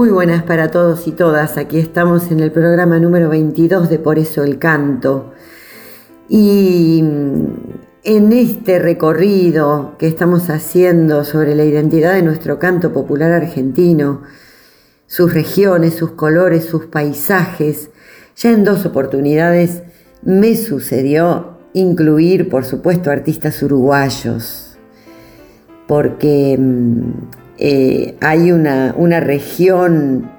Muy buenas para todos y todas. Aquí estamos en el programa número 22 de Por eso el canto. Y mm, en este recorrido que estamos haciendo sobre la identidad de nuestro canto popular argentino, sus regiones, sus colores, sus paisajes, ya en dos oportunidades me sucedió incluir, por supuesto, artistas uruguayos, porque mm, eh, hay una, una región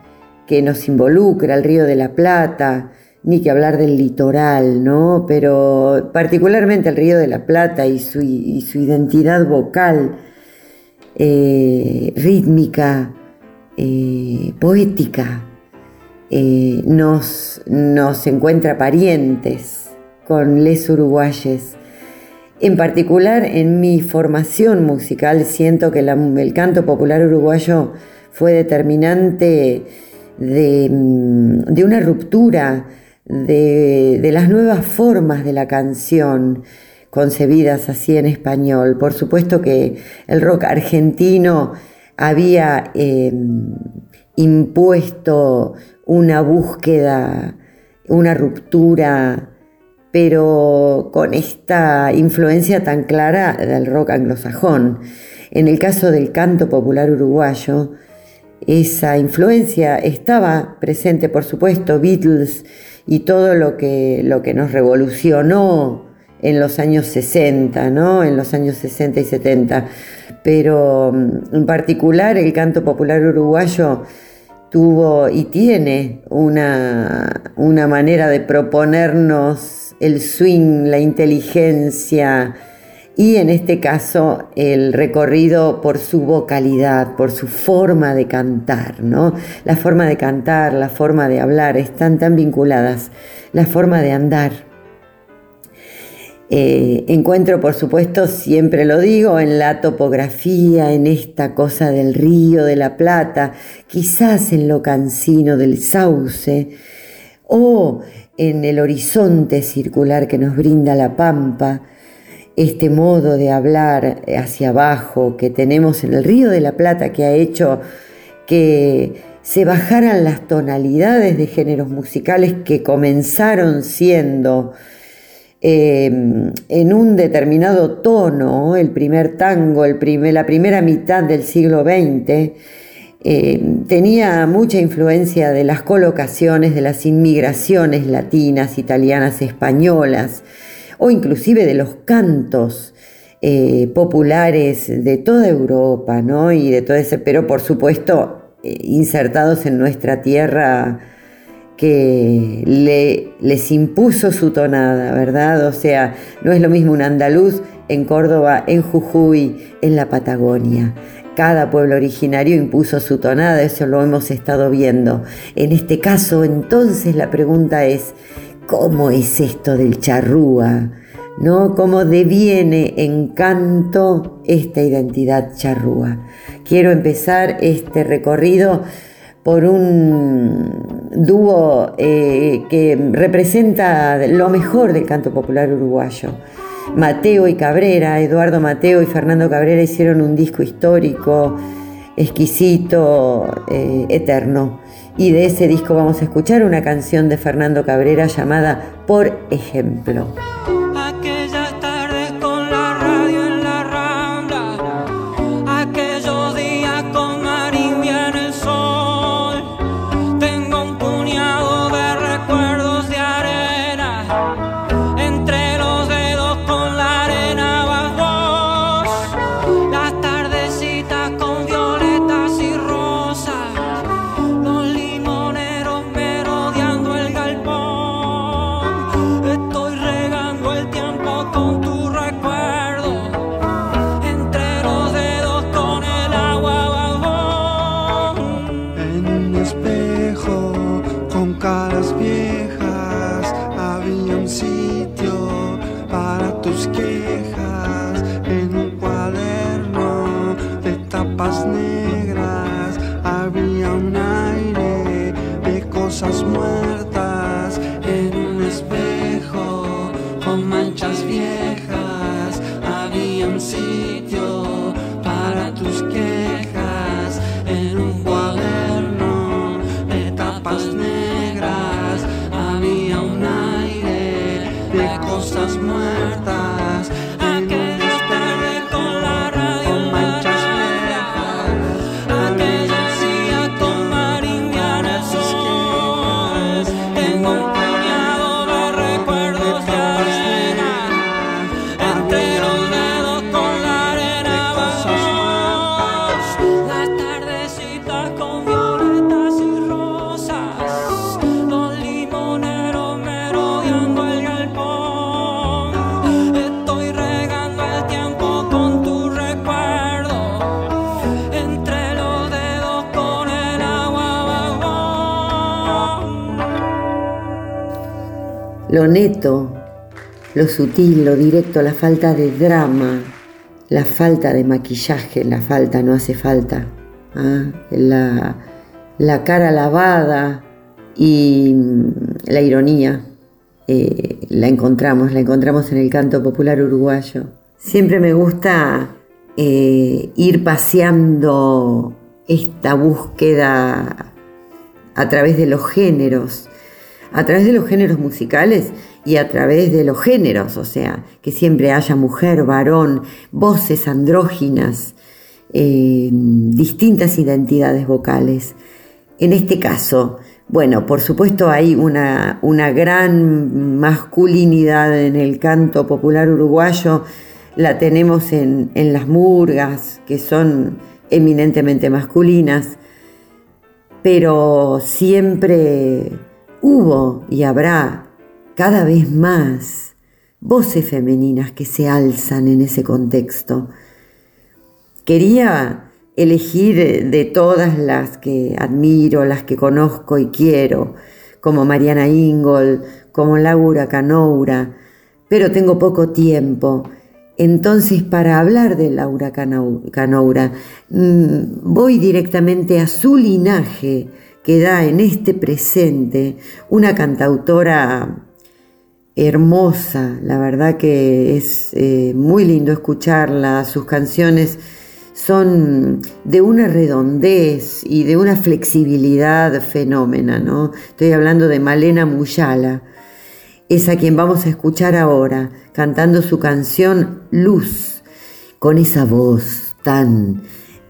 que nos involucra, el Río de la Plata, ni que hablar del litoral, ¿no? Pero particularmente el Río de la Plata y su, su identidad vocal, eh, rítmica, eh, poética, nos, nos encuentra parientes con les uruguayes. En particular, en mi formación musical, siento que el canto popular uruguayo fue determinante de, mm, una ruptura de, las nuevas formas de la canción concebidas así en español. Por supuesto que el rock argentino había eh, impuesto una búsqueda, una ruptura, pero con esta influencia tan clara del rock anglosajón. En el caso del canto popular uruguayo, esa influencia estaba presente, por supuesto, Beatles y todo lo que, lo que nos revolucionó en los años 60, ¿no? En los años 60 y 70. Pero mm, en particular el canto popular uruguayo tuvo y tiene una, una manera de proponernos el swing, la inteligencia y en este caso el recorrido por su vocalidad, por su forma de cantar, ¿no? La forma de cantar, la forma de hablar están tan vinculadas, la forma de andar. Eh, encuentro, por supuesto, siempre lo digo, en la topografía, en esta cosa del río de la Plata, quizás en lo cansino del sauce, o en el horizonte circular que nos brinda la pampa, este modo de hablar hacia abajo que tenemos en el río de la Plata que ha hecho que se bajaran las tonalidades de géneros musicales que comenzaron siendo eh, en un determinado tono, el primer tango, el primer- la primera mitad del siglo XX, eh, tenía mucha influencia de las colocaciones, de las inmigraciones latinas, italianas, españolas, o inclusive de los cantos eh, populares de toda Europa, ¿no? Y de todo ese, pero por supuesto eh, insertados en nuestra tierra que le- les impuso su tonada, ¿verdad? O sea, no es lo mismo un andaluz en Córdoba, en Jujuy, en la Patagonia. Cada pueblo originario impuso su tonada, eso lo hemos estado viendo. En este caso, entonces, la pregunta es, ¿cómo es esto del charrúa? ¿No? ¿Cómo deviene en canto esta identidad charrúa? Quiero empezar este recorrido por un dúo eh, que representa lo mejor del canto popular uruguayo. Mateo y Cabrera, Eduardo Mateo y Fernando Cabrera hicieron un disco histórico, exquisito, eh, eterno. Y de ese disco vamos a escuchar una canción de Fernando Cabrera llamada Por ejemplo. Lo sutil, lo directo, la falta de drama, la falta de maquillaje, la falta, no hace falta, ¿ah? la, la cara lavada y mm, la ironía, eh, la encontramos, la encontramos en el canto popular uruguayo. Siempre me gusta eh, ir paseando esta búsqueda a través de los géneros, a través de los géneros musicales y a través de los géneros, o sea, que siempre haya mujer, varón, voces andróginas, eh, distintas identidades vocales. En este caso, bueno, por supuesto hay una, una gran masculinidad en el canto popular uruguayo, la tenemos en, en las murgas, que son eminentemente masculinas, pero siempre hubo y habrá cada vez más voces femeninas que se alzan en ese contexto. Quería elegir de todas las que admiro, las que conozco y quiero, como Mariana Ingol, como Laura Canoura, pero tengo poco tiempo. Entonces, para hablar de Laura Canoura, mm, voy directamente a su linaje, que da en este presente una cantautora hermosa, la verdad que es eh, muy lindo escucharla, sus canciones son de una redondez y de una flexibilidad fenómena, ¿no? Estoy hablando de Malena Muyala, es a quien vamos a escuchar ahora, cantando su canción Luz, con esa voz tan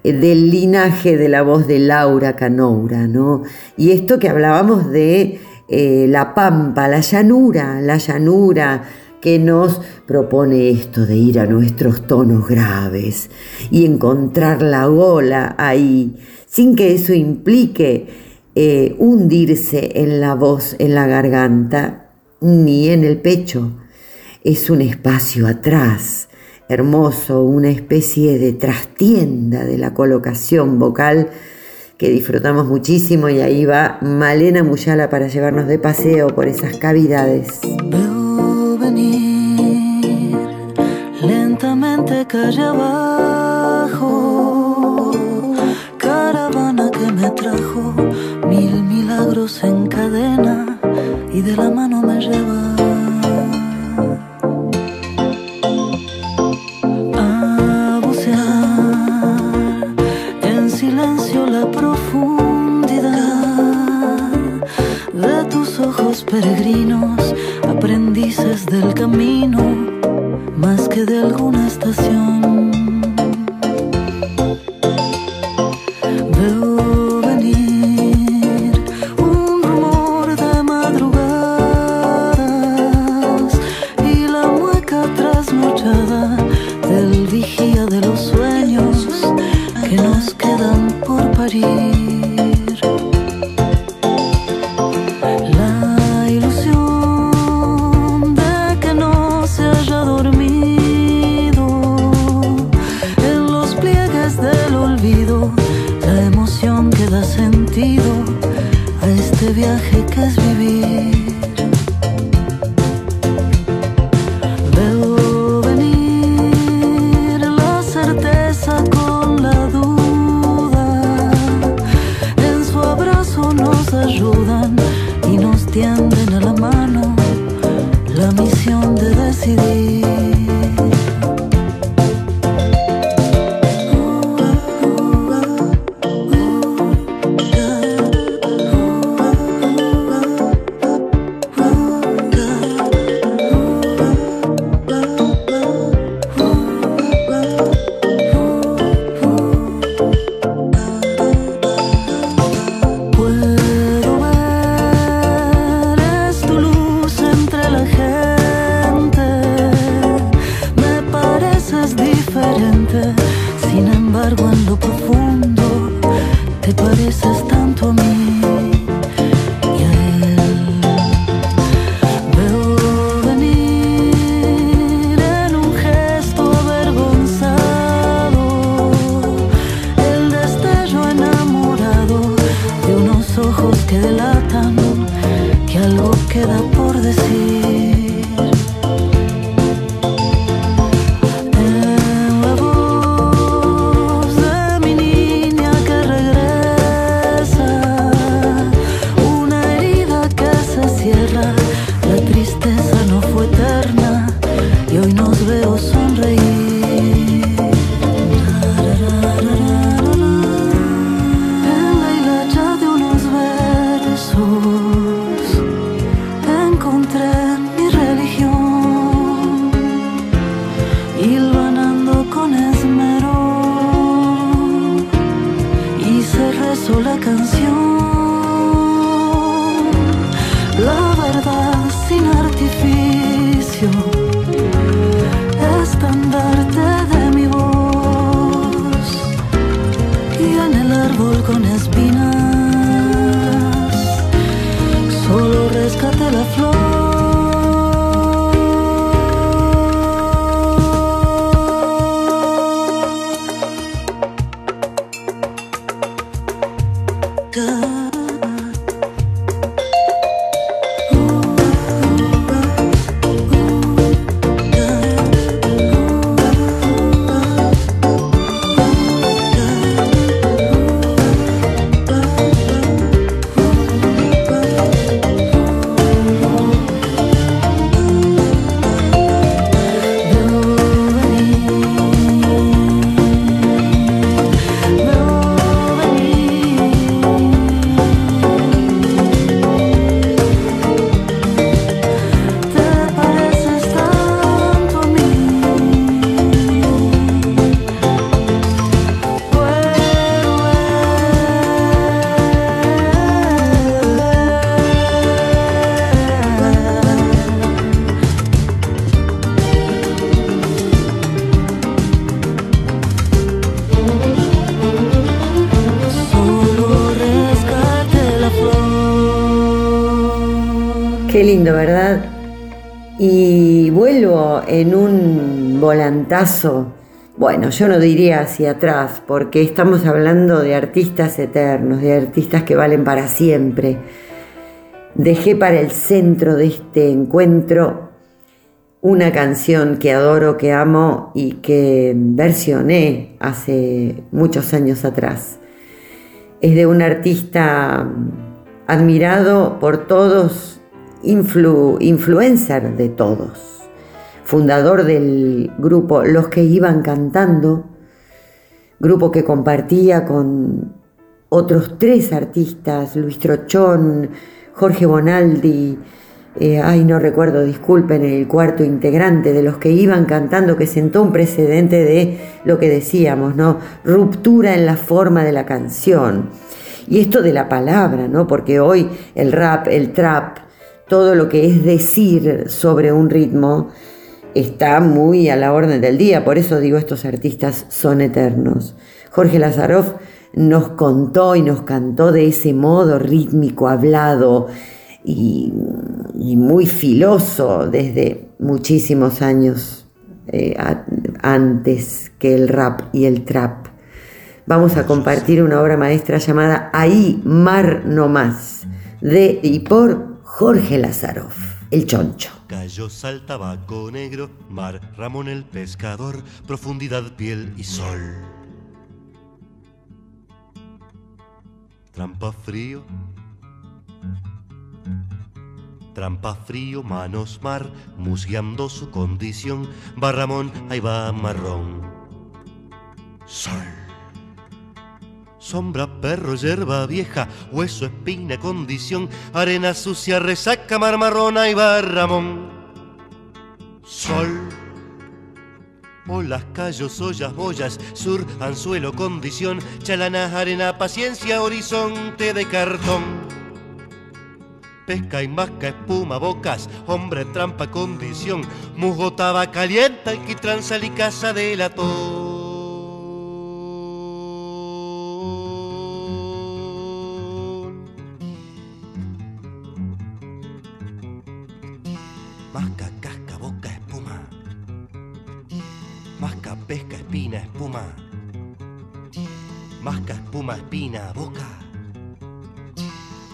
eh, del linaje de la voz de Laura Canoura, ¿no? Y esto que hablábamos de eh, la pampa, la llanura, la llanura que nos propone esto de ir a nuestros tonos graves y encontrar la gola ahí, sin que eso implique eh, hundirse en la voz, en la garganta, ni en el pecho. Es un espacio atrás, hermoso, una especie de trastienda de la colocación vocal que disfrutamos muchísimo y ahí va Malena Muyala para llevarnos de paseo por esas cavidades. Veo venir lentamente calle abajo, caravana que me trajo mil milagros en cadena y de la mano me lleva. Peregrinos, aprendices del camino, más que de alguna estación. Qué lindo, ¿verdad? Y vuelvo en un volantazo, bueno, yo no diría hacia atrás, porque estamos hablando de artistas eternos, de artistas que valen para siempre. Dejé para el centro de este encuentro una canción que adoro, que amo y que versioné hace muchos años atrás. Es de un artista admirado por todos, influ- influencer de todos, fundador del grupo Los que iban cantando, grupo que compartía con otros tres artistas, Luis Trochón, Jorge Bonaldi, eh, ay no recuerdo, disculpen, el cuarto integrante de los que iban cantando que sentó un precedente de lo que decíamos, ¿no? Ruptura en la forma de la canción. Y esto de la palabra, ¿no? Porque hoy el rap, el trap, todo lo que es decir sobre un ritmo está muy a la orden del día, por eso digo estos artistas son eternos. Jorge Lazaroff nos contó y nos cantó de ese modo rítmico, hablado y, muy filoso desde muchísimos años eh, antes que el rap y el trap. Vamos a compartir una obra maestra llamada Ahí Mar No Más, de y por Jorge Lazaroff, el choncho. Cayó sal, tabaco negro, mar, Ramón el pescador, profundidad, piel y sol. Trampa frío. Trampa frío, manos mar, musgueando su condición. Va Ramón, ahí va marrón. Sol. Sombra, perro, hierba vieja, hueso, espina, condición, arena sucia, resaca, mar marrón, ahí va Ramón. Sol. Olas, callos, ollas, boyas, sur, anzuelo, condición, chalanas, arena, paciencia, horizonte de cartón. pesca y masca espuma bocas, hombre trampa condición, musgo taba caliente, alquitrán sal y casa de latón.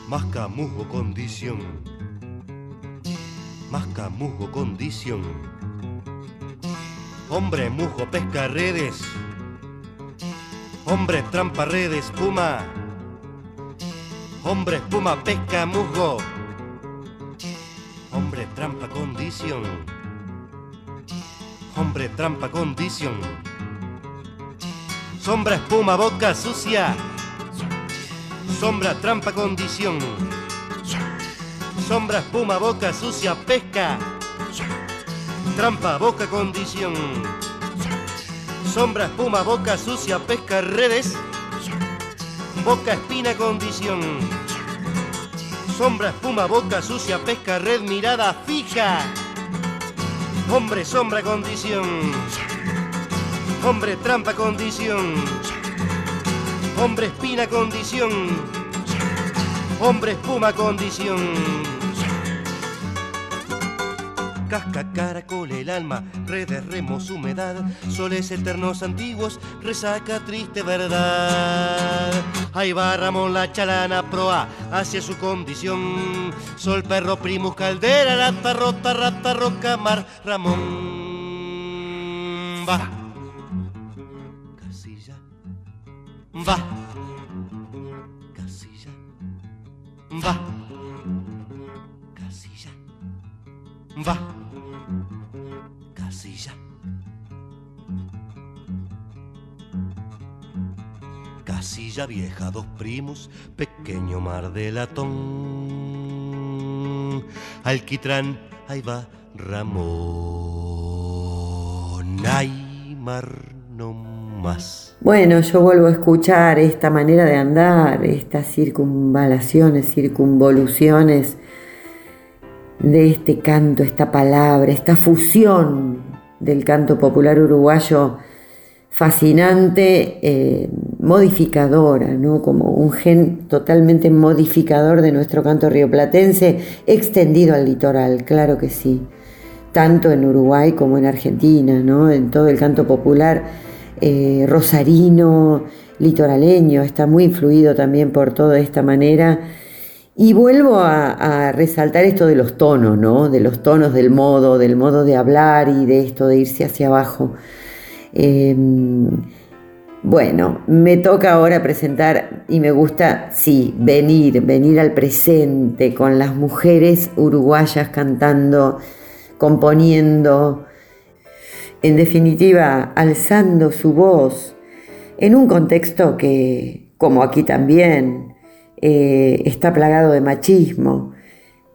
Masca, musgo, condición. Masca, musgo, condición. Hombre, musgo, pesca, redes. Hombre, trampa, redes, espuma. Hombre, espuma, pesca, musgo. Hombre, trampa, condición. Hombre, trampa, condición. Sombra, espuma, boca sucia. Sombra, trampa, condición. Sombra, espuma, boca sucia, pesca. Trampa, boca, condición. Sombra, espuma, boca sucia, pesca, redes. Boca, espina, condición. Sombra, espuma, boca sucia, pesca, red, mirada fija. Hombre, sombra, condición. Hombre, trampa, condición. Hombre, espina, condición. Hombre, espuma, condición. Casca, caracol, el alma, redes, remos, humedad, soles eternos antiguos, resaca, triste verdad. Ahí va Ramón la chalana proa hacia su condición. Sol, perro, primus, caldera, lata, rota, rata, roca, mar, Ramón. Va. Va. Casilla. Va. Casilla. Va. Casilla. Casilla vieja, dos primos, pequeño mar de latón. Alquitrán, ahí va Ramón. Ay, mar no más. Bueno, yo vuelvo a escuchar esta manera de andar, estas circunvalaciones, circunvoluciones de este canto, esta palabra, esta fusión del canto popular uruguayo fascinante, eh, modificadora, ¿no? como un gen totalmente modificador de nuestro canto rioplatense, extendido al litoral, claro que sí, tanto en Uruguay como en Argentina, ¿no? en todo el canto popular eh, rosarino, litoraleño, está muy influido también por toda esta manera. Y vuelvo a, resaltar esto de los tonos, ¿no? De los tonos del modo, del modo de hablar y de esto de irse hacia abajo. Eh, bueno, me toca ahora presentar y me gusta, sí, venir, venir al presente con las mujeres uruguayas cantando, componiendo, en definitiva, alzando su voz en un contexto que, como aquí también, eh, está plagado de machismo.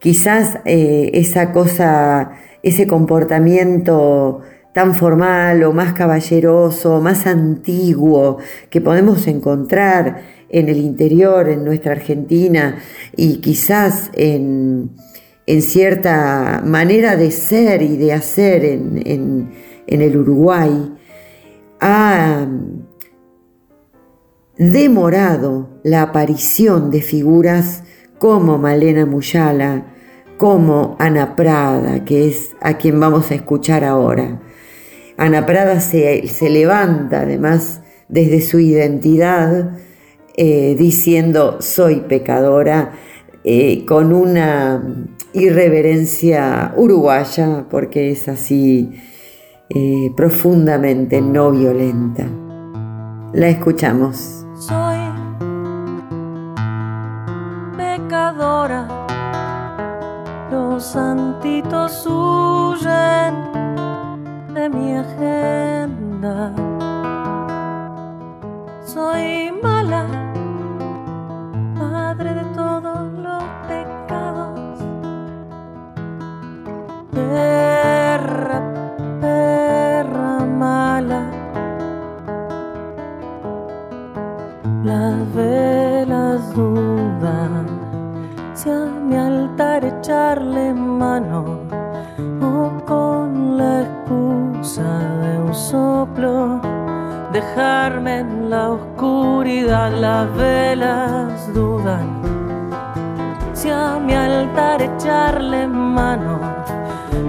Quizás eh, esa cosa, ese comportamiento tan formal o más caballeroso, más antiguo que podemos encontrar en el interior, en nuestra Argentina y quizás en, en cierta manera de ser y de hacer en, en, en el Uruguay, ha demorado la aparición de figuras como Malena Muyala, como Ana Prada, que es a quien vamos a escuchar ahora. Ana Prada se, se levanta además desde su identidad eh, diciendo soy pecadora eh, con una irreverencia uruguaya porque es así eh, profundamente no violenta. La escuchamos. Soy pecadora, los santitos huyen de mi agenda. Soy echarle mano o con la excusa de un soplo dejarme en la oscuridad las velas dudan. Si a mi altar echarle mano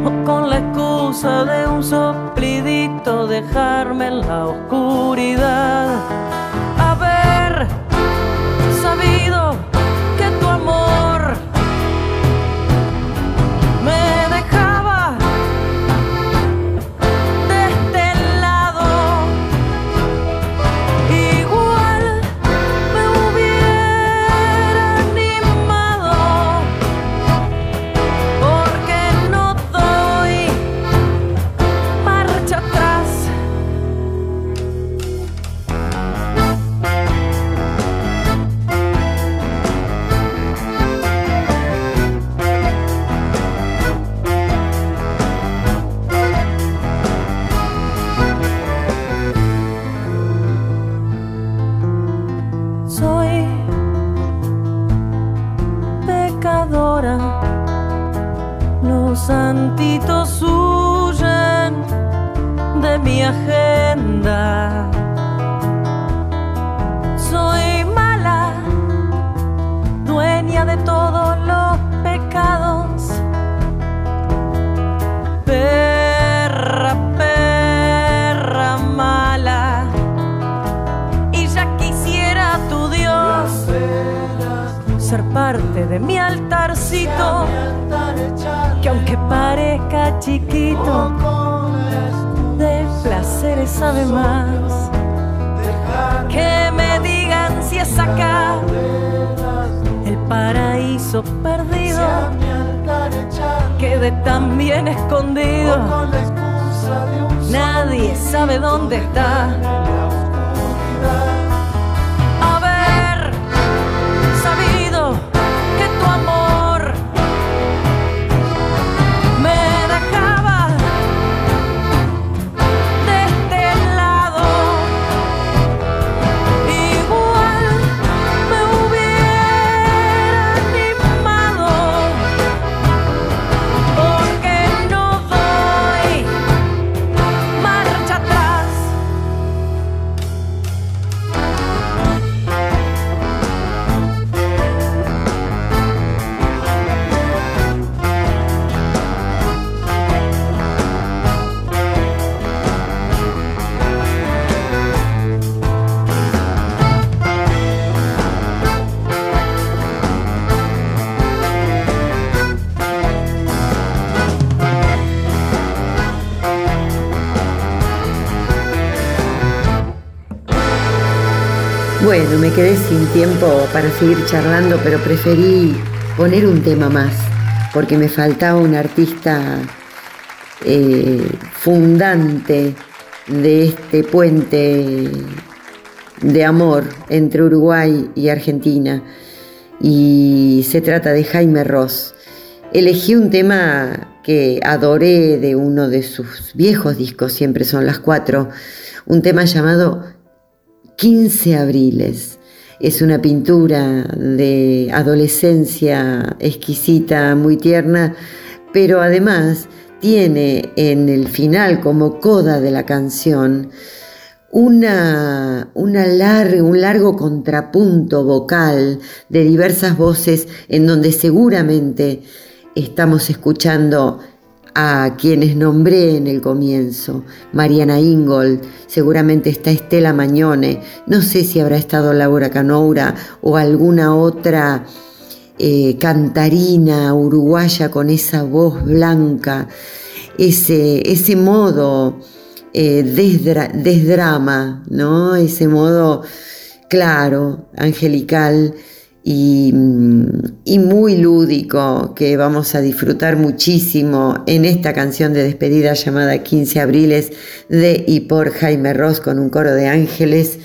o con la excusa de un soplidito dejarme en la oscuridad. Los santitos huyen de mi agenda. Soy mala, dueña de todos los pecados. Perra, perra mala y ya quisiera tu Dios ser parte de mi altarcito, parezca chiquito, de placeres sabe más. Que me digan si es acá el paraíso perdido, quede tan bien escondido. Nadie sabe dónde está. Me quedé sin tiempo para seguir charlando, pero preferí poner un tema más, porque me faltaba un artista eh, fundante de este puente de amor entre Uruguay y Argentina. Y se trata de Jaime Ross. Elegí un tema que adoré de uno de sus viejos discos, siempre son las cuatro, un tema llamado 15 abriles. Es una pintura de adolescencia exquisita, muy tierna, pero además tiene en el final como coda de la canción una, una un largo contrapunto vocal de diversas voces en donde seguramente estamos escuchando a quienes nombré en el comienzo, Mariana Ingold, seguramente está Estela Mañone, no sé si habrá estado Laura Canoura o alguna otra eh, cantarina uruguaya con esa voz blanca, ese, ese modo eh, desdra- desdrama, ¿no? Ese modo claro, angelical y, mm, y muy lúdico que vamos a disfrutar muchísimo en esta canción de despedida llamada 15 Abriles de y por Jaime Ross con un coro de ángeles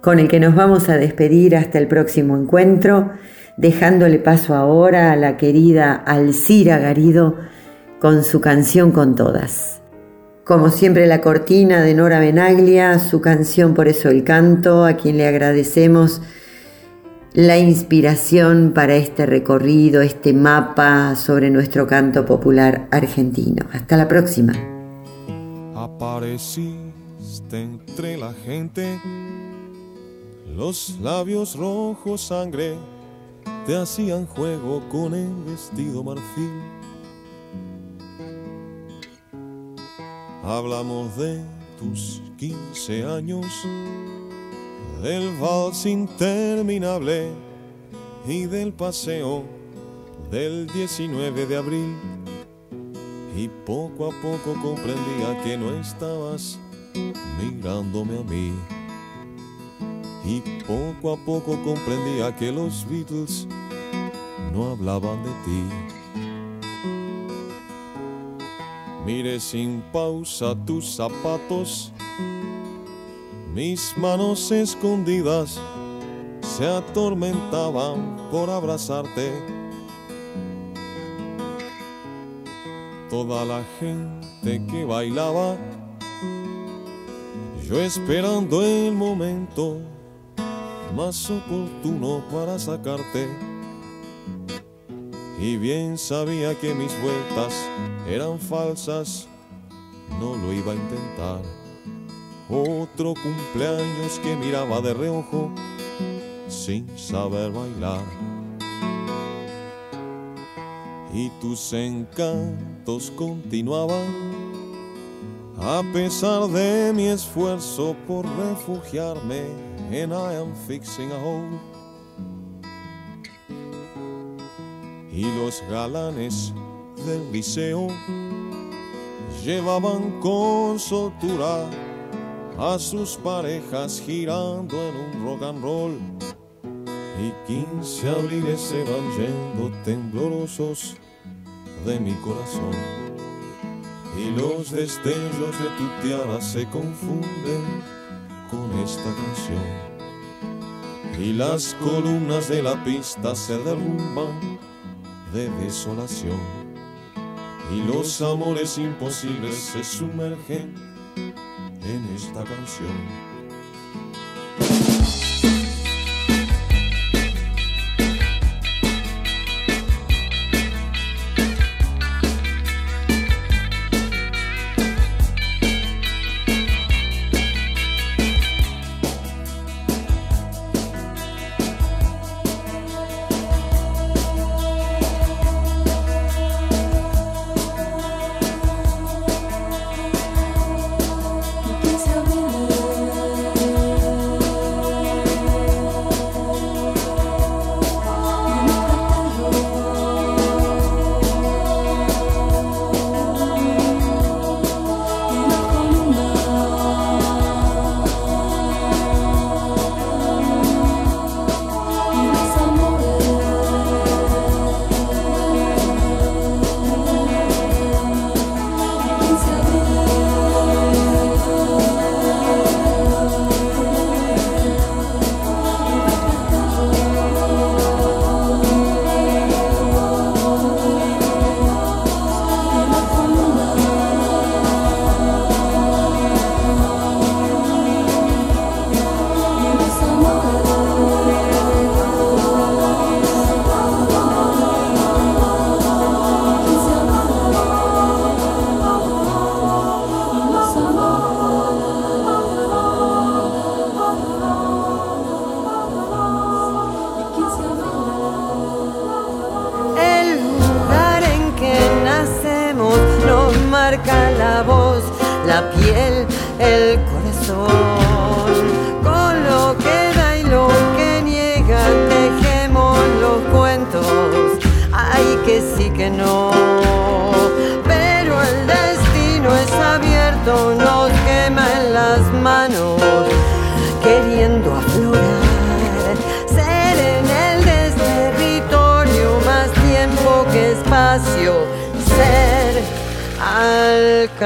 con el que nos vamos a despedir hasta el próximo encuentro, dejándole paso ahora a la querida Alcira Garido con su canción con todas. Como siempre la cortina de Nora Benaglia, su canción Por eso el canto, a quien le agradecemos la inspiración para este recorrido, este mapa sobre nuestro canto popular argentino. Hasta la próxima. Apareciste entre la gente, los labios rojos sangre te hacían juego con el vestido marfil. Hablamos de tus 15 años, del vals interminable y del paseo del 19 de abril. Y poco a poco comprendía que no estabas mirándome a mí. Y poco a poco comprendía que los Beatles no hablaban de ti. Mire sin pausa tus zapatos, mis manos escondidas se atormentaban por abrazarte. Toda la gente que bailaba, yo esperando el momento más oportuno para sacarte. Y bien sabía que mis vueltas eran falsas, no lo iba a intentar. Otro cumpleaños que miraba de reojo sin saber bailar. Y tus encantos continuaban a pesar de mi esfuerzo por refugiarme en I am fixing a hole. Y los galanes del liceo llevaban con soltura a sus parejas girando en un rock and roll. Y quince abriles se van yendo temblorosos de mi corazón. Y los destellos de tu tiara se confunden con esta canción. Y las columnas de la pista se derrumban de desolación. Y los amores imposibles se sumergen en esta canción. Marca la voz, la piel, el corazón.